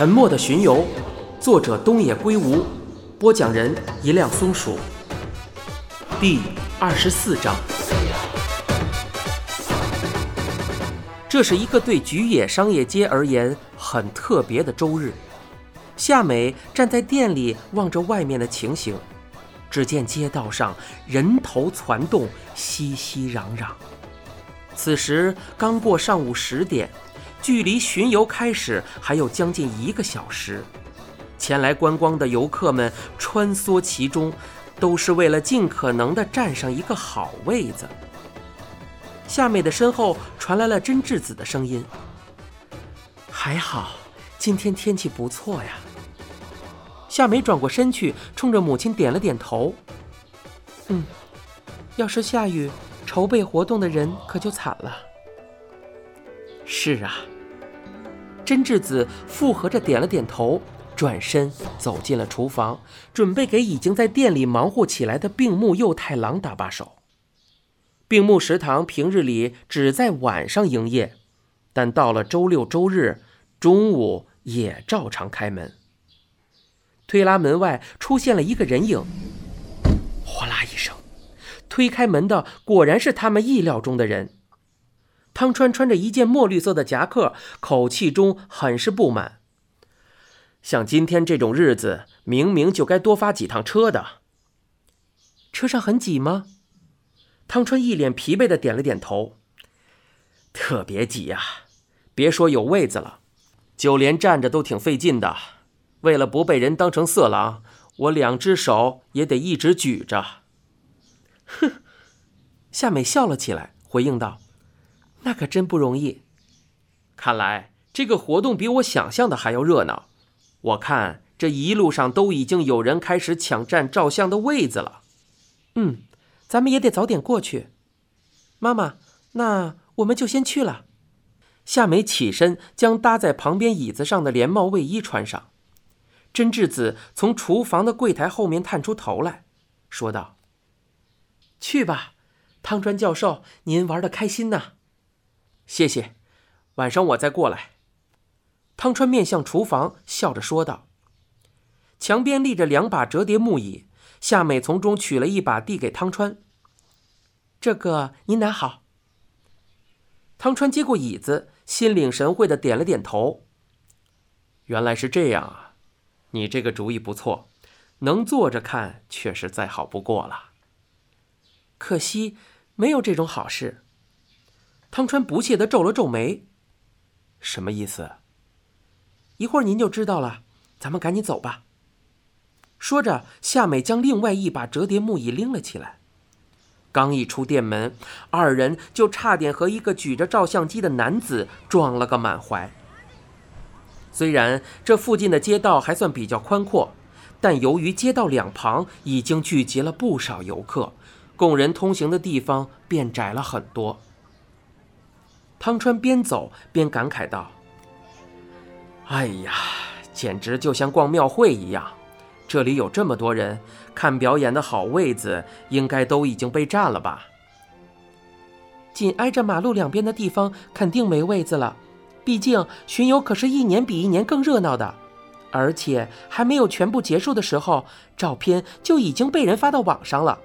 沉默的巡游，作者东野圭吾，播讲人一辆松鼠。第二十四章。这是一个对菊野商业街而言很特别的周日。夏美站在店里望着外面的情形，只见街道上人头攒动，熙熙攘攘。此时刚过上午十点。距离巡游开始还有将近一个小时，前来观光的游客们穿梭其中，都是为了尽可能的占上一个好位子。夏美的身后传来了真智子的声音：“还好，今天天气不错呀。”夏美转过身去，冲着母亲点了点头：“嗯，要是下雨，筹备活动的人可就惨了。”是啊，真智子附和着点了点头，转身走进了厨房，准备给已经在店里忙活起来的病木佑太郎搭把手。病木食堂平日里只在晚上营业，但到了周六周日中午也照常开门。推拉门外出现了一个人影，哗啦一声，推开门的果然是他们意料中的人。汤川穿着一件墨绿色的夹克，口气中很是不满。像今天这种日子，明明就该多发几趟车的。车上很挤吗？汤川一脸疲惫的点了点头。特别挤呀，别说有位子了，就连站着都挺费劲的。为了不被人当成色狼，我两只手也得一直举着。哼，夏美笑了起来，回应道。那可真不容易。看来这个活动比我想象的还要热闹。我看这一路上都已经有人开始抢占照相的位子了。嗯，咱们也得早点过去。妈妈，那我们就先去了。夏美起身，将搭在旁边椅子上的连帽卫衣穿上。真智子从厨房的柜台后面探出头来，说道：“去吧，汤川教授，您玩的开心呐。”谢谢，晚上我再过来。汤川面向厨房，笑着说道。墙边立着两把折叠木椅，夏美从中取了一把递给汤川。这个您拿好。汤川接过椅子，心领神会的点了点头。原来是这样啊，你这个主意不错，能坐着看确实再好不过了。可惜没有这种好事。汤川不屑地皱了皱眉，什么意思？一会儿您就知道了。咱们赶紧走吧。说着，夏美将另外一把折叠木椅拎了起来。刚一出店门，二人就差点和一个举着照相机的男子撞了个满怀。虽然这附近的街道还算比较宽阔，但由于街道两旁已经聚集了不少游客，供人通行的地方变窄了很多。汤川边走边感慨道：“哎呀，简直就像逛庙会一样！这里有这么多人看表演的好位子，应该都已经被占了吧？紧挨着马路两边的地方肯定没位子了。毕竟巡游可是一年比一年更热闹的，而且还没有全部结束的时候，照片就已经被人发到网上了。”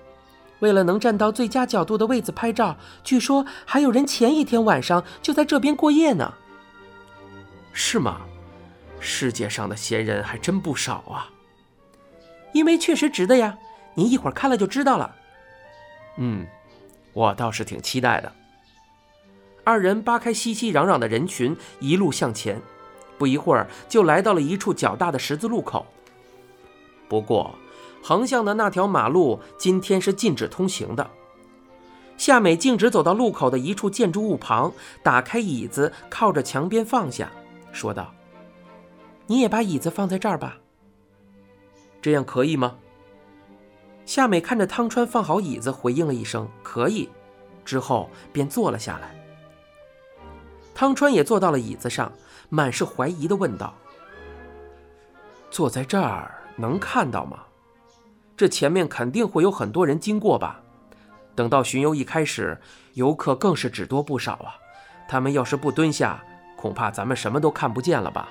为了能站到最佳角度的位子拍照，据说还有人前一天晚上就在这边过夜呢。是吗？世界上的闲人还真不少啊。因为确实值得呀，您一会儿看了就知道了。嗯，我倒是挺期待的。二人扒开熙熙攘攘的人群，一路向前，不一会儿就来到了一处较大的十字路口。不过。横向的那条马路今天是禁止通行的。夏美径直走到路口的一处建筑物旁，打开椅子，靠着墙边放下，说道：“你也把椅子放在这儿吧。这样可以吗？”夏美看着汤川放好椅子，回应了一声“可以”，之后便坐了下来。汤川也坐到了椅子上，满是怀疑的问道：“坐在这儿能看到吗？”这前面肯定会有很多人经过吧？等到巡游一开始，游客更是只多不少啊！他们要是不蹲下，恐怕咱们什么都看不见了吧？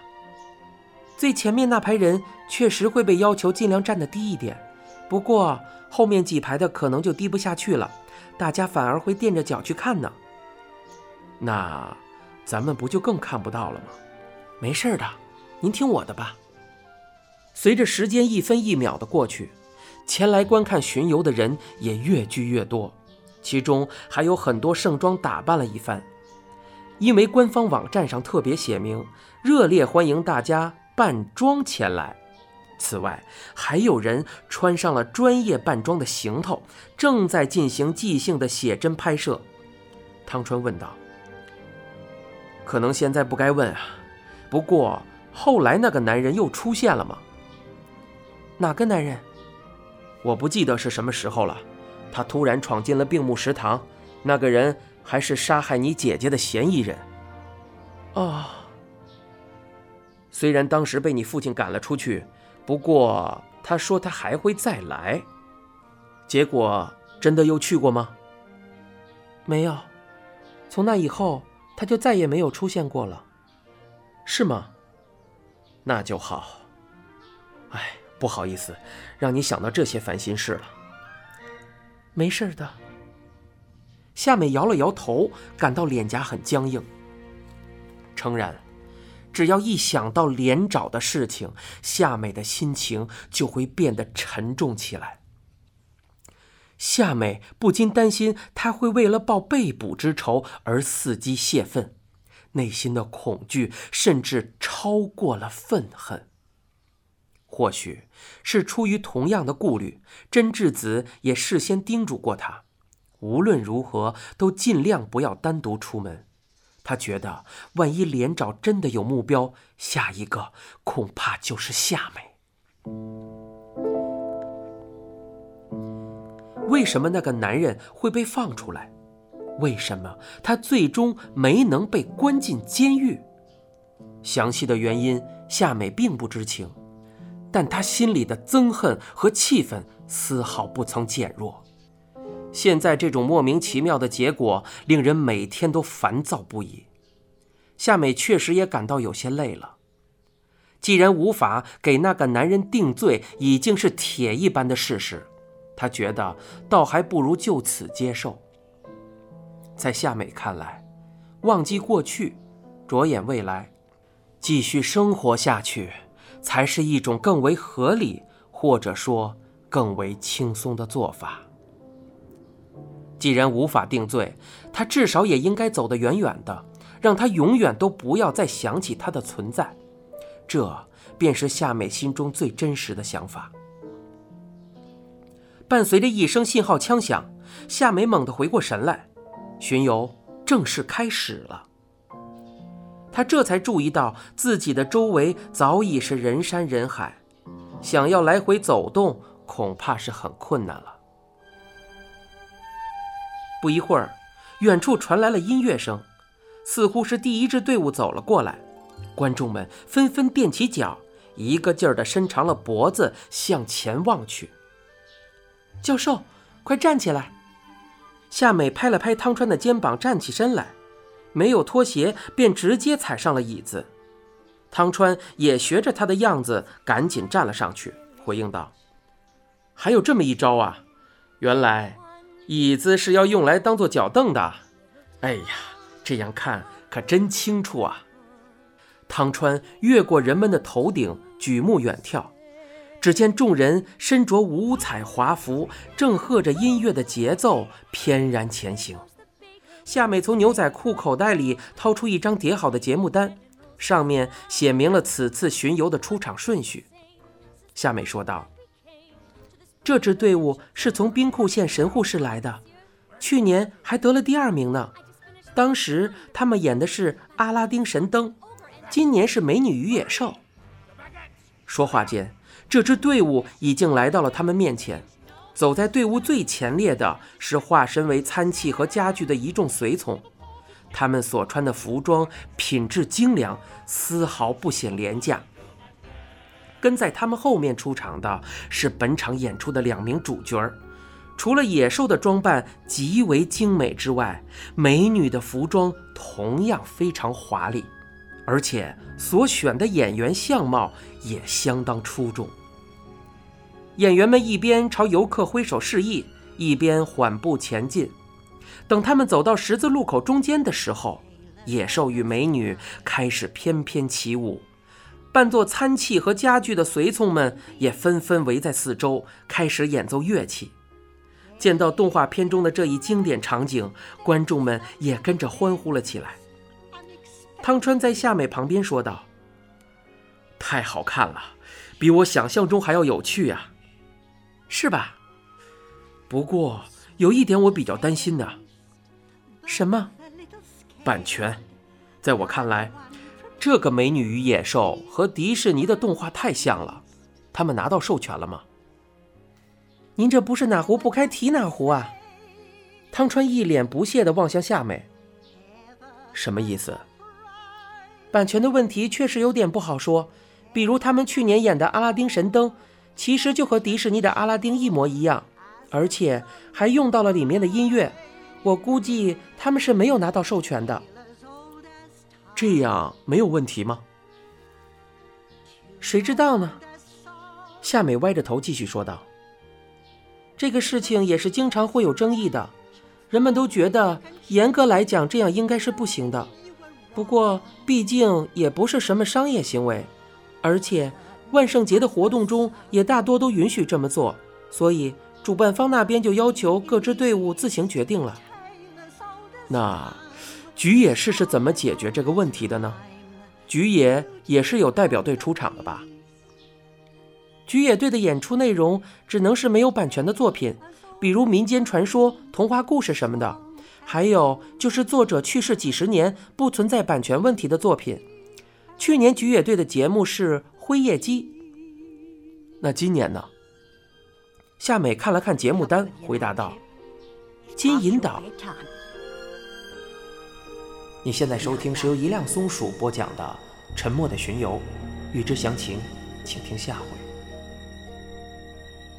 最前面那排人确实会被要求尽量站得低一点，不过后面几排的可能就低不下去了，大家反而会垫着脚去看呢。那咱们不就更看不到了吗？没事的，您听我的吧。随着时间一分一秒的过去，前来观看巡游的人也越聚越多，其中还有很多盛装打扮了一番，因为官方网站上特别写明，热烈欢迎大家。扮装前来。此外，还有人穿上了专业扮装的行头，正在进行即兴的写真拍摄。汤川问道：“可能现在不该问啊，不过后来那个男人又出现了吗？哪个男人？我不记得是什么时候了。他突然闯进了病木食堂，那个人还是杀害你姐姐的嫌疑人。哦。”虽然当时被你父亲赶了出去，不过他说他还会再来。结果真的又去过吗？没有，从那以后他就再也没有出现过了。是吗？那就好。哎，不好意思，让你想到这些烦心事了。没事的。夏美摇了摇头，感到脸颊很僵硬。诚然。只要一想到连找的事情，夏美的心情就会变得沉重起来。夏美不禁担心他会为了报被捕之仇而伺机泄愤，内心的恐惧甚至超过了愤恨。或许是出于同样的顾虑，真智子也事先叮嘱过他，无论如何都尽量不要单独出门。他觉得，万一连长真的有目标，下一个恐怕就是夏美。为什么那个男人会被放出来？为什么他最终没能被关进监狱？详细的原因，夏美并不知情，但他心里的憎恨和气愤丝毫不曾减弱。现在这种莫名其妙的结果，令人每天都烦躁不已。夏美确实也感到有些累了。既然无法给那个男人定罪，已经是铁一般的事实，她觉得倒还不如就此接受。在夏美看来，忘记过去，着眼未来，继续生活下去，才是一种更为合理，或者说更为轻松的做法。既然无法定罪，他至少也应该走得远远的，让他永远都不要再想起他的存在。这便是夏美心中最真实的想法。伴随着一声信号枪响，夏美猛地回过神来，巡游正式开始了。他这才注意到自己的周围早已是人山人海，想要来回走动，恐怕是很困难了。不一会儿，远处传来了音乐声，似乎是第一支队伍走了过来。观众们纷纷踮起脚，一个劲儿地伸长了脖子向前望去。教授，快站起来！夏美拍了拍汤川的肩膀，站起身来，没有脱鞋，便直接踩上了椅子。汤川也学着他的样子，赶紧站了上去，回应道：“还有这么一招啊！原来……”椅子是要用来当做脚凳的，哎呀，这样看可真清楚啊！汤川越过人们的头顶，举目远眺，只见众人身着五彩华服，正和着音乐的节奏翩然前行。夏美从牛仔裤口袋里掏出一张叠好的节目单，上面写明了此次巡游的出场顺序。夏美说道。这支队伍是从兵库县神户市来的，去年还得了第二名呢。当时他们演的是阿拉丁神灯，今年是美女与野兽。说话间，这支队伍已经来到了他们面前。走在队伍最前列的是化身为餐器和家具的一众随从，他们所穿的服装品质精良，丝毫不显廉价。跟在他们后面出场的是本场演出的两名主角儿，除了野兽的装扮极为精美之外，美女的服装同样非常华丽，而且所选的演员相貌也相当出众。演员们一边朝游客挥手示意，一边缓步前进。等他们走到十字路口中间的时候，野兽与美女开始翩翩起舞，扮作餐器和家具的随从们也纷纷围在四周，开始演奏乐器。见到动画片中的这一经典场景，观众们也跟着欢呼了起来。汤川在夏美旁边说道：“太好看了，比我想象中还要有趣呀，是吧？不过有一点我比较担心的。什么？版权？在我看来，这个《美女与野兽》和迪士尼的动画太像了。他们拿到授权了吗？”您这不是哪壶不开提哪壶啊！汤川一脸不屑地望向夏美。什么意思？版权的问题确实有点不好说。比如他们去年演的《阿拉丁神灯》，其实就和迪士尼的《阿拉丁》一模一样，而且还用到了里面的音乐。我估计他们是没有拿到授权的。这样没有问题吗？谁知道呢？夏美歪着头继续说道。这个事情也是经常会有争议的，人们都觉得严格来讲这样应该是不行的。不过毕竟也不是什么商业行为，而且万圣节的活动中也大多都允许这么做，所以主办方那边就要求各支队伍自行决定了。那菊野市是怎么解决这个问题的呢？菊野也是有代表队出场的吧？菊野队的演出内容只能是没有版权的作品，比如民间传说、童话故事什么的，还有就是作者去世几十年不存在版权问题的作品。去年菊野队的节目是《辉夜姬》，那今年呢？夏美看了看节目单，回答道：“金银岛。”你现在收听是由一辆松鼠播讲的《沉默的巡游》，欲知详情，请听下回。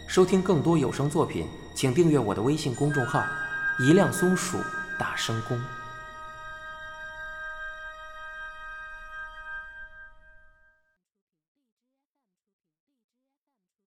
收听更多有声作品，请订阅我的微信公众号“一辆松鼠大声公”。